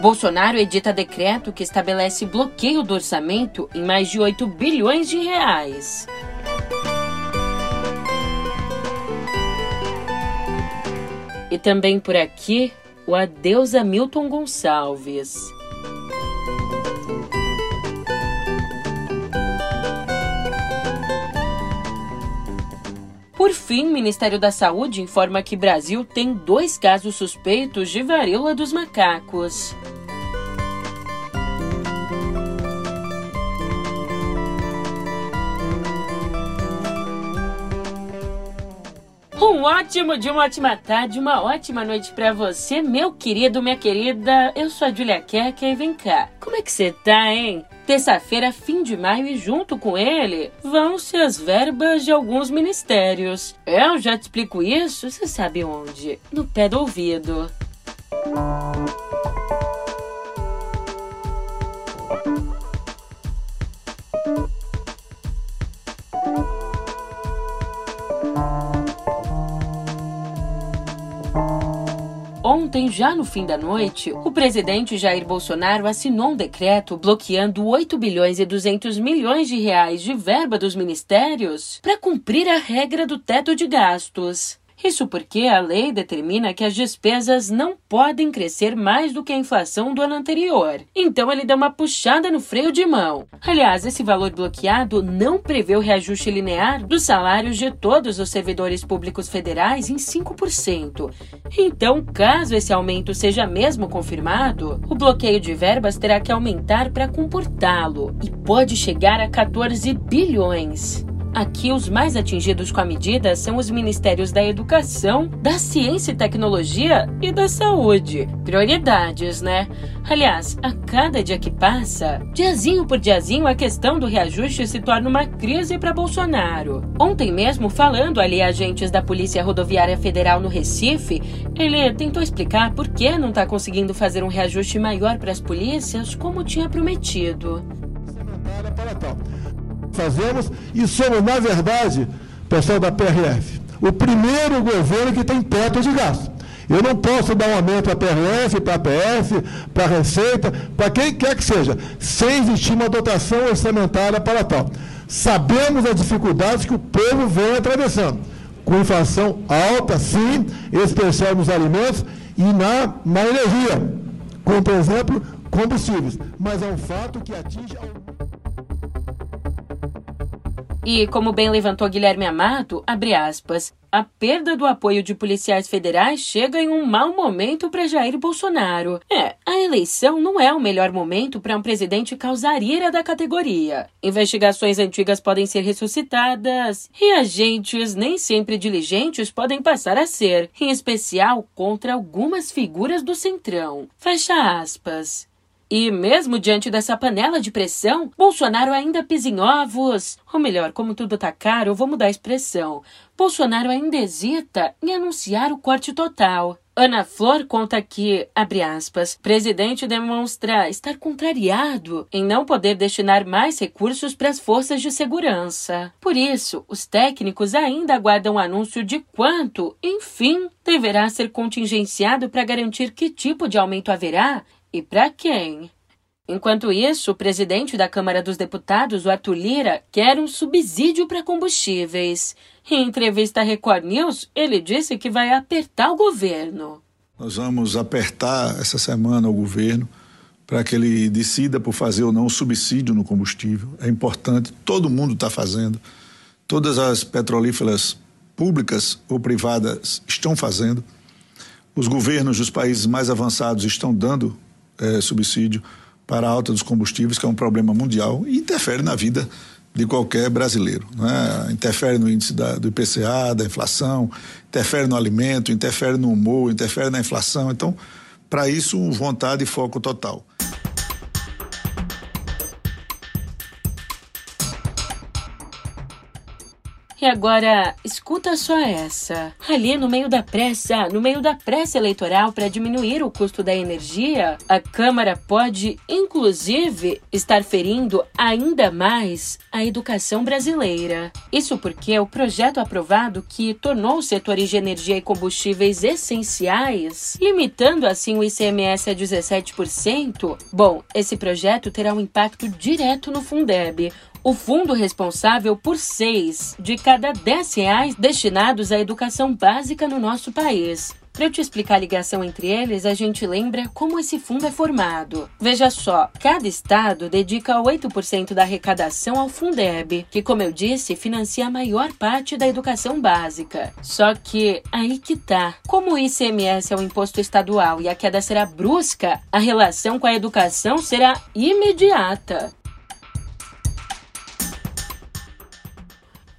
Bolsonaro edita decreto que estabelece bloqueio do orçamento em mais de 8 bilhões de reais. E também por aqui, o adeus a Milton Gonçalves. Por fim, o Ministério da Saúde informa que Brasil tem dois casos suspeitos de varíola dos macacos. Um ótimo dia, uma ótima tarde, uma ótima noite para você, meu querido, minha querida. Eu sou a Julia Keka e vem cá. Como é que você tá, hein? Terça-feira, fim de maio, e junto com ele vão-se as verbas de alguns ministérios. Eu já te explico isso, você sabe onde? No pé do ouvido. Ontem, já no fim da noite, o presidente Jair Bolsonaro assinou um decreto bloqueando 8 bilhões e 200 milhões de reais de verba dos ministérios para cumprir a regra do teto de gastos. Isso porque a lei determina que as despesas não podem crescer mais do que a inflação do ano anterior. Então ele dá uma puxada no freio de mão. Aliás, esse valor bloqueado não prevê o reajuste linear dos salários de todos os servidores públicos federais em 5%. Então, caso esse aumento seja mesmo confirmado, o bloqueio de verbas terá que aumentar para comportá-lo e pode chegar a 14 bilhões. Aqui, os mais atingidos com a medida são os ministérios da Educação, da Ciência e Tecnologia e da Saúde. Prioridades, né? Aliás, a cada dia que passa, diazinho por diazinho, a questão do reajuste se torna uma crise para Bolsonaro. Ontem mesmo, falando ali a agentes da Polícia Rodoviária Federal no Recife, ele tentou explicar por que não está conseguindo fazer um reajuste maior para as polícias como tinha prometido fazemos e somos, na verdade, pessoal da PRF, o primeiro governo que tem teto de gasto. Eu não posso dar um aumento para a PRF, para a PF, para a Receita, para quem quer que seja, sem existir uma dotação orçamentária para tal. Sabemos as dificuldades que o povo vem atravessando, com inflação alta, sim, especial nos alimentos e na, na energia, como, por exemplo, combustíveis. Mas é um fato que atinge. E, como bem levantou Guilherme Amado, abre aspas, a perda do apoio de policiais federais chega em um mau momento para Jair Bolsonaro. É, a eleição não é o melhor momento para um presidente causar ira da categoria. Investigações antigas podem ser ressuscitadas e agentes nem sempre diligentes podem passar a ser, em especial contra algumas figuras do Centrão. Fecha aspas. E mesmo diante dessa panela de pressão, Bolsonaro ainda pisa em ovos. Ou melhor, como tudo tá caro, vou mudar a expressão. Bolsonaro ainda hesita em anunciar o corte total. Ana Flor conta que, abre aspas, presidente demonstra estar contrariado em não poder destinar mais recursos para as forças de segurança. Por isso, os técnicos ainda aguardam o anúncio de quanto, enfim, deverá ser contingenciado para garantir que tipo de aumento haverá e para quem? Enquanto isso, o presidente da Câmara dos Deputados, o Arthur Lira, quer um subsídio para combustíveis. Em entrevista à Record News, ele disse que vai apertar o governo. Nós vamos apertar essa semana o governo para que ele decida por fazer ou não o subsídio no combustível. É importante, todo mundo está fazendo. Todas as petrolíferas públicas ou privadas estão fazendo. Os governos dos países mais avançados estão dando é, subsídio para a alta dos combustíveis, que é um problema mundial e interfere na vida de qualquer brasileiro. Né? Interfere no índice da, do IPCA, da inflação, interfere no alimento, interfere no humor, interfere na inflação. Então, para isso, vontade e foco total. E agora, escuta só essa. Ali no meio da pressa, no meio da pressa eleitoral para diminuir o custo da energia, a Câmara pode, inclusive, estar ferindo ainda mais a educação brasileira. Isso porque o projeto aprovado que tornou os setores de energia e combustíveis essenciais, limitando assim o ICMS a 17%, bom, esse projeto terá um impacto direto no Fundeb, o fundo responsável por seis de cada dez reais destinados à educação básica no nosso país. Para eu te explicar a ligação entre eles, a gente lembra como esse fundo é formado. Veja só, cada estado dedica 8% da arrecadação ao Fundeb, que, como eu disse, financia a maior parte da educação básica. Só que aí que tá. Como o ICMS é um imposto estadual e a queda será brusca, a relação com a educação será imediata.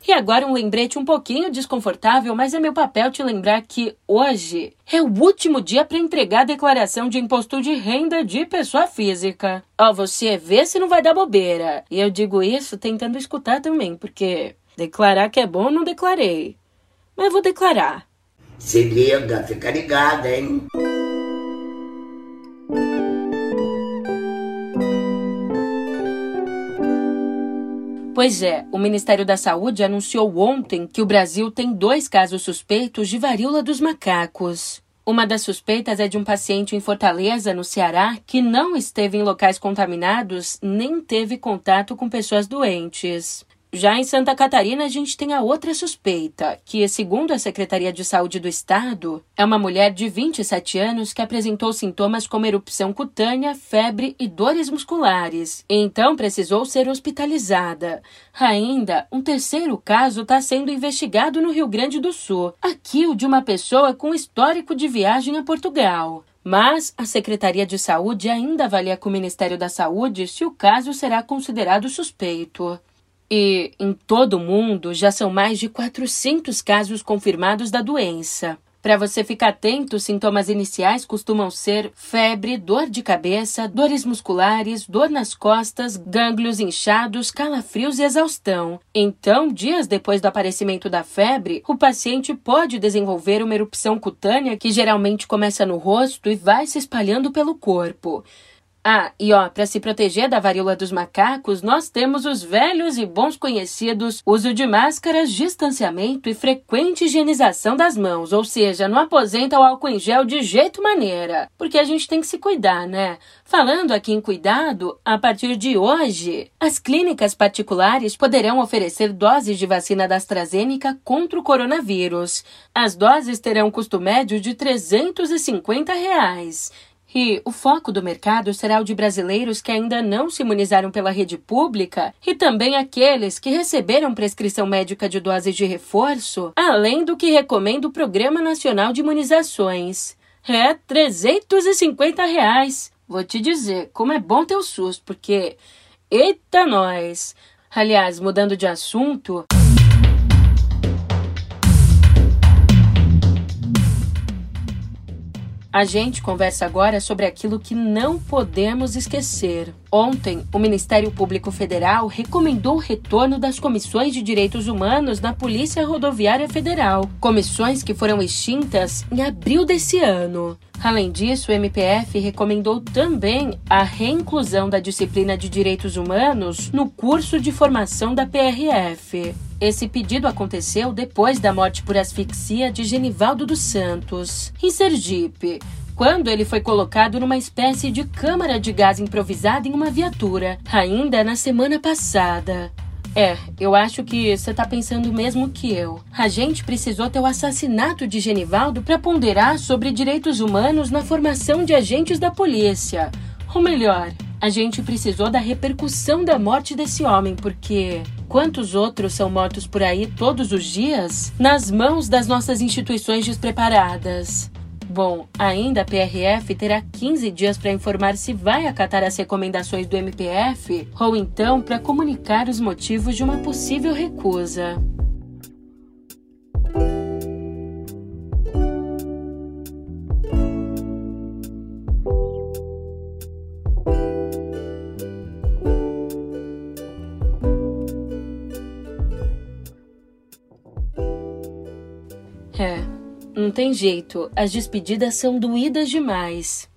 E agora um lembrete um pouquinho desconfortável, mas é meu papel te lembrar que hoje é o último dia para entregar a declaração de imposto de renda de pessoa física. Ó, você vê se não vai dar bobeira. E eu digo isso tentando escutar também, porque declarar que é bom não declarei. Mas vou declarar. Se liga, fica ligada, hein? Pois é, o Ministério da Saúde anunciou ontem que o Brasil tem dois casos suspeitos de varíola dos macacos. Uma das suspeitas é de um paciente em Fortaleza, no Ceará, que não esteve em locais contaminados nem teve contato com pessoas doentes. Já em Santa Catarina, a gente tem a outra suspeita, que, segundo a Secretaria de Saúde do Estado, é uma mulher de 27 anos que apresentou sintomas como erupção cutânea, febre e dores musculares, então precisou ser hospitalizada. Ainda, um terceiro caso está sendo investigado no Rio Grande do Sul, aqui o de uma pessoa com histórico de viagem a Portugal. Mas a Secretaria de Saúde ainda avalia com o Ministério da Saúde se o caso será considerado suspeito. E em todo o mundo já são mais de 400 casos confirmados da doença. Para você ficar atento, os sintomas iniciais costumam ser febre, dor de cabeça, dores musculares, dor nas costas, gânglios inchados, calafrios e exaustão. Então, dias depois do aparecimento da febre, o paciente pode desenvolver uma erupção cutânea que geralmente começa no rosto e vai se espalhando pelo corpo. Ah, e ó, para se proteger da varíola dos macacos, nós temos os velhos e bons conhecidos uso de máscaras, distanciamento e frequente higienização das mãos, ou seja, não aposenta o álcool em gel de jeito maneira, porque a gente tem que se cuidar, né? Falando aqui em cuidado, a partir de hoje, as clínicas particulares poderão oferecer doses de vacina da AstraZeneca contra o coronavírus. As doses terão custo médio de 350 reais. E o foco do mercado será o de brasileiros que ainda não se imunizaram pela rede pública e também aqueles que receberam prescrição médica de doses de reforço, além do que recomenda o Programa Nacional de Imunizações. É 350 reais. Vou te dizer, como é bom ter o SUS, porque. Eita, nós! Aliás, mudando de assunto. A gente conversa agora sobre aquilo que não podemos esquecer. Ontem, o Ministério Público Federal recomendou o retorno das comissões de direitos humanos na Polícia Rodoviária Federal, comissões que foram extintas em abril desse ano. Além disso, o MPF recomendou também a reinclusão da disciplina de direitos humanos no curso de formação da PRF. Esse pedido aconteceu depois da morte por asfixia de Genivaldo dos Santos, em Sergipe, quando ele foi colocado numa espécie de câmara de gás improvisada em uma viatura, ainda na semana passada. É, eu acho que você tá pensando mesmo que eu. A gente precisou ter o assassinato de Genivaldo para ponderar sobre direitos humanos na formação de agentes da polícia. Ou melhor, a gente precisou da repercussão da morte desse homem, porque quantos outros são mortos por aí todos os dias nas mãos das nossas instituições despreparadas? Bom, ainda a PRF terá 15 dias para informar se vai acatar as recomendações do MPF ou então para comunicar os motivos de uma possível recusa. Não tem jeito. As despedidas são doídas demais.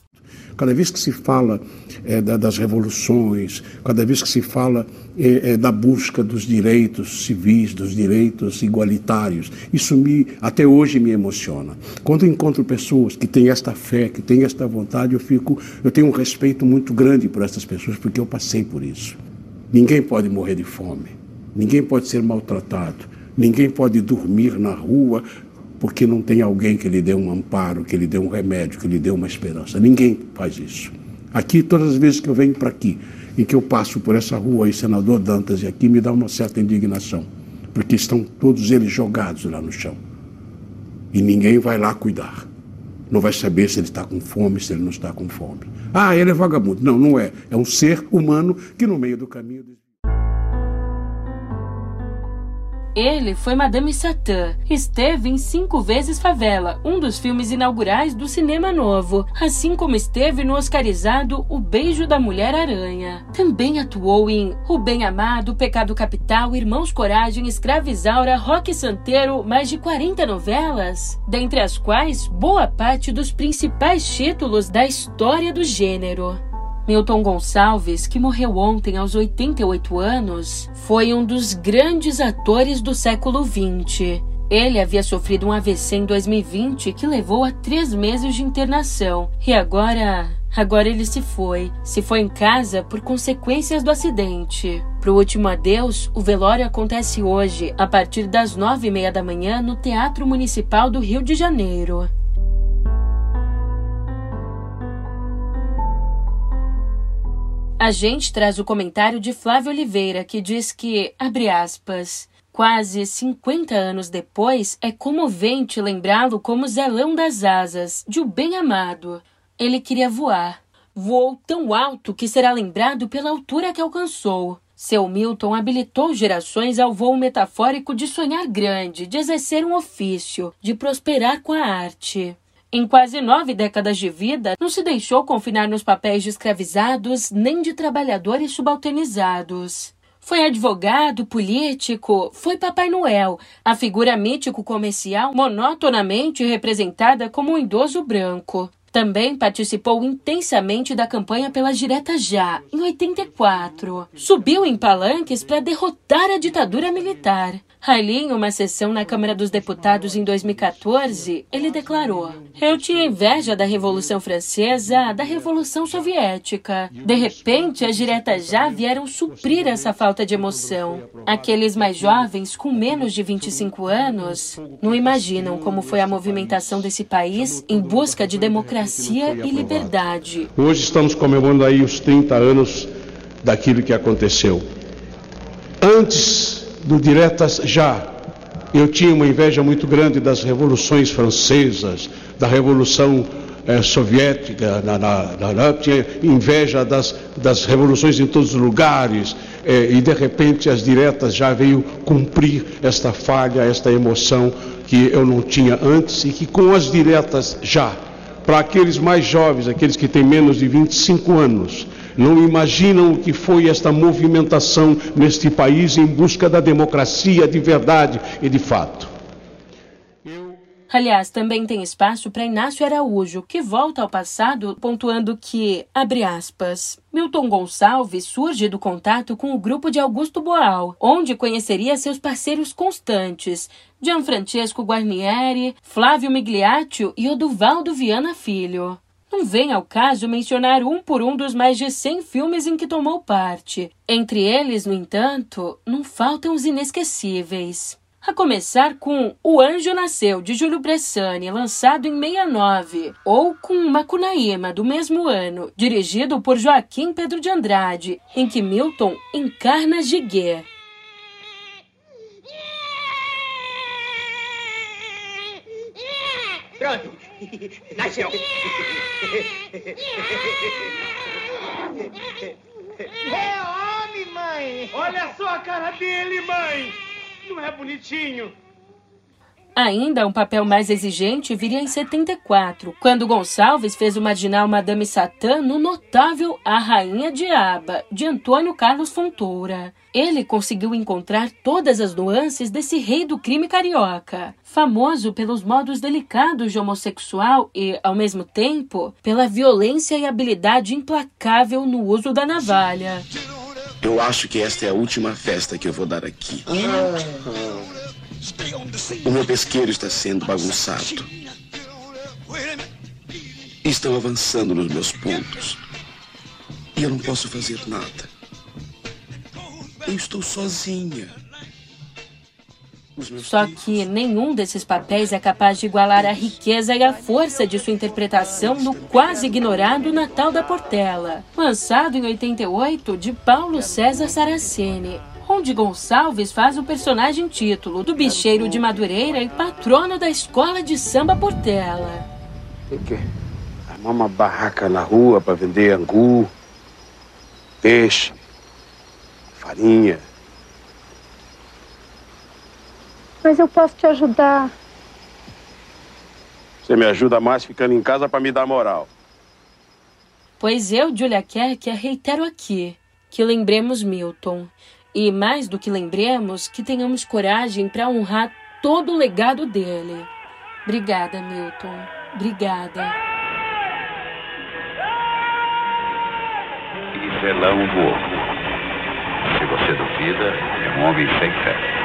Cada vez que se fala é, da, das revoluções, cada vez que se fala é, é, da busca dos direitos civis, dos direitos igualitários, isso me, até hoje me emociona. Quando encontro pessoas que têm esta fé, que têm esta vontade, eu fico, eu tenho um respeito muito grande por essas pessoas porque eu passei por isso. Ninguém pode morrer de fome, ninguém pode ser maltratado, ninguém pode dormir na rua porque não tem alguém que lhe dê um amparo, que lhe dê um remédio, que lhe dê uma esperança. Ninguém faz isso. Aqui, todas as vezes que eu venho para aqui, em que eu passo por essa rua aí, senador Dantas, e aqui me dá uma certa indignação, porque estão todos eles jogados lá no chão. E ninguém vai lá cuidar. Não vai saber se ele está com fome, se ele não está com fome. Ah, ele é vagabundo. Não, não é. É um ser humano que no meio do caminho. Ele foi Madame Satã. Esteve em Cinco Vezes Favela, um dos filmes inaugurais do cinema novo, assim como esteve no oscarizado O Beijo da Mulher Aranha. Também atuou em O Bem Amado, Pecado Capital, Irmãos Coragem, Escravizaura, Rock Santeiro, mais de 40 novelas, dentre as quais boa parte dos principais títulos da história do gênero. Milton Gonçalves, que morreu ontem aos 88 anos, foi um dos grandes atores do século XX. Ele havia sofrido um AVC em 2020 que levou a três meses de internação. E agora. Agora ele se foi. Se foi em casa por consequências do acidente. Pro último adeus, o velório acontece hoje, a partir das nove e meia da manhã, no Teatro Municipal do Rio de Janeiro. A gente traz o comentário de Flávio Oliveira, que diz que, abre aspas, quase 50 anos depois, é comovente lembrá-lo como Zelão das Asas, de O Bem Amado. Ele queria voar. Voou tão alto que será lembrado pela altura que alcançou. Seu Milton habilitou gerações ao voo metafórico de sonhar grande, de exercer um ofício, de prosperar com a arte. Em quase nove décadas de vida, não se deixou confinar nos papéis de escravizados nem de trabalhadores subalternizados. Foi advogado, político, foi Papai Noel, a figura mítico-comercial monotonamente representada como um idoso branco. Também participou intensamente da campanha pela Direta Já, em 84. Subiu em palanques para derrotar a ditadura militar. Ali, em uma sessão na Câmara dos Deputados em 2014, ele declarou: Eu tinha inveja da Revolução Francesa, da Revolução Soviética. De repente, as diretas já vieram suprir essa falta de emoção. Aqueles mais jovens, com menos de 25 anos, não imaginam como foi a movimentação desse país em busca de democracia e liberdade. Hoje estamos comemorando aí os 30 anos daquilo que aconteceu. Antes do Diretas Já. Eu tinha uma inveja muito grande das revoluções francesas, da Revolução eh, Soviética, na, na, na, tinha inveja das, das revoluções em todos os lugares, eh, e de repente as diretas já veio cumprir esta falha, esta emoção que eu não tinha antes, e que com as diretas já, para aqueles mais jovens, aqueles que têm menos de 25 anos, não imaginam o que foi esta movimentação neste país em busca da democracia de verdade e de fato. Aliás, também tem espaço para Inácio Araújo, que volta ao passado pontuando que, abre aspas, Milton Gonçalves surge do contato com o grupo de Augusto Boal, onde conheceria seus parceiros constantes, Gianfrancesco Guarnieri, Flávio Migliaccio e Oduvaldo Viana Filho. Não vem ao caso mencionar um por um dos mais de 100 filmes em que tomou parte. Entre eles, no entanto, não faltam os inesquecíveis. A começar com O Anjo Nasceu, de Júlio Bressani, lançado em 69, ou com Macunaíma, do mesmo ano, dirigido por Joaquim Pedro de Andrade, em que Milton encarna Giguet. Pronto, nasceu. É homem, mãe! Olha só a cara dele, mãe! Não é bonitinho? Ainda um papel mais exigente viria em 74, quando Gonçalves fez o marginal Madame Satã no notável A Rainha Diaba, de Antônio Carlos Fontoura. Ele conseguiu encontrar todas as nuances desse rei do crime carioca, famoso pelos modos delicados de homossexual e, ao mesmo tempo, pela violência e habilidade implacável no uso da navalha. Eu acho que esta é a última festa que eu vou dar aqui. O meu pesqueiro está sendo bagunçado. Estão avançando nos meus pontos. E eu não posso fazer nada. Eu estou sozinha. Só que nenhum desses papéis é capaz de igualar a riqueza e a força de sua interpretação no quase ignorado Natal da Portela, lançado em 88 de Paulo César Saraceni onde Gonçalves faz o personagem título do bicheiro de Madureira e patrono da escola de samba Portela. Tem que armar uma barraca na rua para vender angu, peixe, farinha. Mas eu posso te ajudar. Você me ajuda mais ficando em casa para me dar moral. Pois eu, Julia Kerr, reitero aqui que lembremos Milton. E mais do que lembremos, que tenhamos coragem para honrar todo o legado dele. Obrigada, Milton. Obrigada. Isso é. Se você duvida, é um homem sem fé.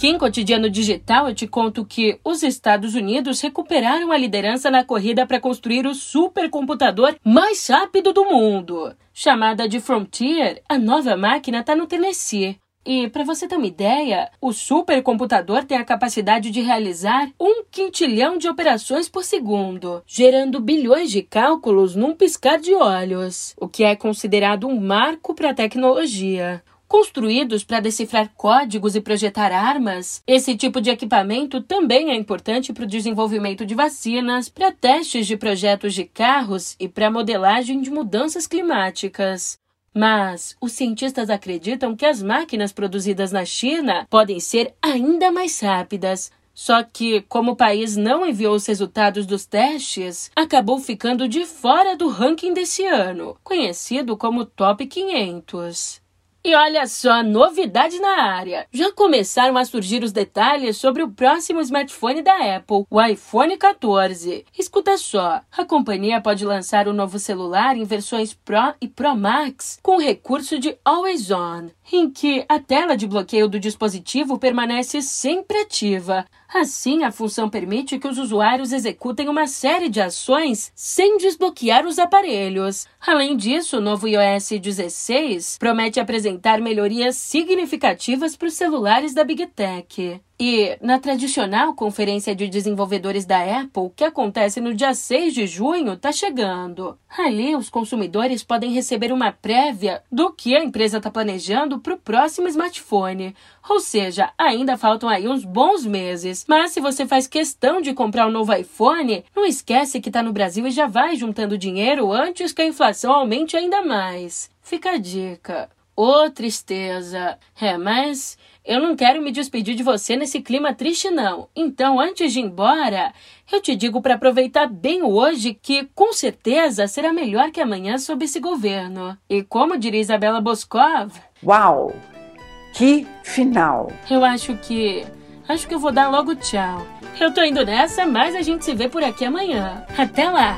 Aqui em Cotidiano Digital eu te conto que os Estados Unidos recuperaram a liderança na corrida para construir o supercomputador mais rápido do mundo. Chamada de Frontier, a nova máquina está no Tennessee. E para você ter uma ideia, o supercomputador tem a capacidade de realizar um quintilhão de operações por segundo, gerando bilhões de cálculos num piscar de olhos, o que é considerado um marco para a tecnologia. Construídos para decifrar códigos e projetar armas, esse tipo de equipamento também é importante para o desenvolvimento de vacinas, para testes de projetos de carros e para modelagem de mudanças climáticas. Mas os cientistas acreditam que as máquinas produzidas na China podem ser ainda mais rápidas. Só que, como o país não enviou os resultados dos testes, acabou ficando de fora do ranking desse ano, conhecido como Top 500. E olha só, novidade na área. Já começaram a surgir os detalhes sobre o próximo smartphone da Apple, o iPhone 14. Escuta só, a companhia pode lançar o novo celular em versões Pro e Pro Max com recurso de Always On, em que a tela de bloqueio do dispositivo permanece sempre ativa. Assim, a função permite que os usuários executem uma série de ações sem desbloquear os aparelhos. Além disso, o novo iOS 16 promete apresentar melhorias significativas para os celulares da Big Tech. E na tradicional conferência de desenvolvedores da Apple, que acontece no dia 6 de junho, está chegando. Ali, os consumidores podem receber uma prévia do que a empresa está planejando para o próximo smartphone. Ou seja, ainda faltam aí uns bons meses. Mas se você faz questão de comprar um novo iPhone, não esquece que está no Brasil e já vai juntando dinheiro antes que a inflação aumente ainda mais. Fica a dica. Ô, oh, tristeza. É, mas eu não quero me despedir de você nesse clima triste, não. Então, antes de ir embora, eu te digo para aproveitar bem hoje, que com certeza será melhor que amanhã sob esse governo. E como diria Isabela Boscov. Uau! Que final! Eu acho que. Acho que eu vou dar logo tchau. Eu tô indo nessa, mas a gente se vê por aqui amanhã. Até lá!